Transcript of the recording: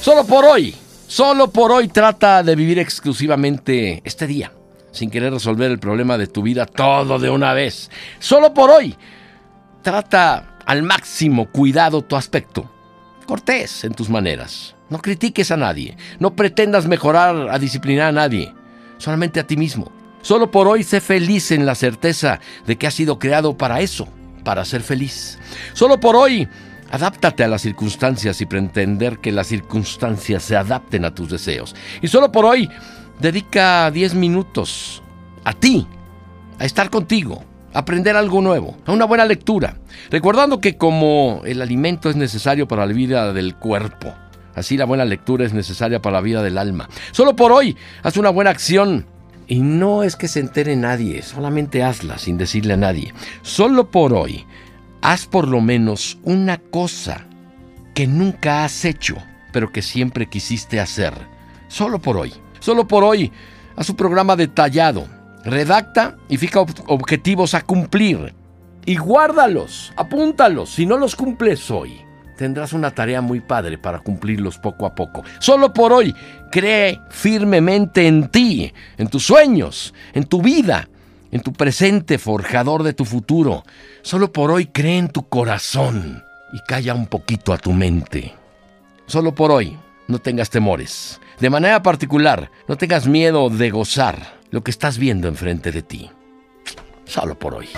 Solo por hoy, solo por hoy trata de vivir exclusivamente este día, sin querer resolver el problema de tu vida todo de una vez. Solo por hoy, trata al máximo cuidado tu aspecto, cortés en tus maneras. No critiques a nadie, no pretendas mejorar a disciplinar a nadie, solamente a ti mismo. Solo por hoy sé feliz en la certeza de que has sido creado para eso, para ser feliz. Solo por hoy Adáptate a las circunstancias y pretender que las circunstancias se adapten a tus deseos. Y solo por hoy, dedica 10 minutos a ti, a estar contigo, a aprender algo nuevo, a una buena lectura, recordando que como el alimento es necesario para la vida del cuerpo, así la buena lectura es necesaria para la vida del alma. Solo por hoy, haz una buena acción. Y no es que se entere nadie, solamente hazla sin decirle a nadie. Solo por hoy, haz por lo menos una cosa que nunca has hecho, pero que siempre quisiste hacer. Solo por hoy. Solo por hoy. Haz un programa detallado. Redacta y fija objetivos a cumplir. Y guárdalos, apúntalos. Si no los cumples hoy, tendrás una tarea muy padre para cumplirlos poco a poco. Solo por hoy, cree firmemente en ti, en tus sueños, en tu vida en tu presente, forjador de tu futuro. Solo por hoy cree en tu corazón y calla un poquito a tu mente. Solo por hoy no tengas temores. De manera particular, no tengas miedo de gozar lo que estás viendo enfrente de ti. Solo por hoy.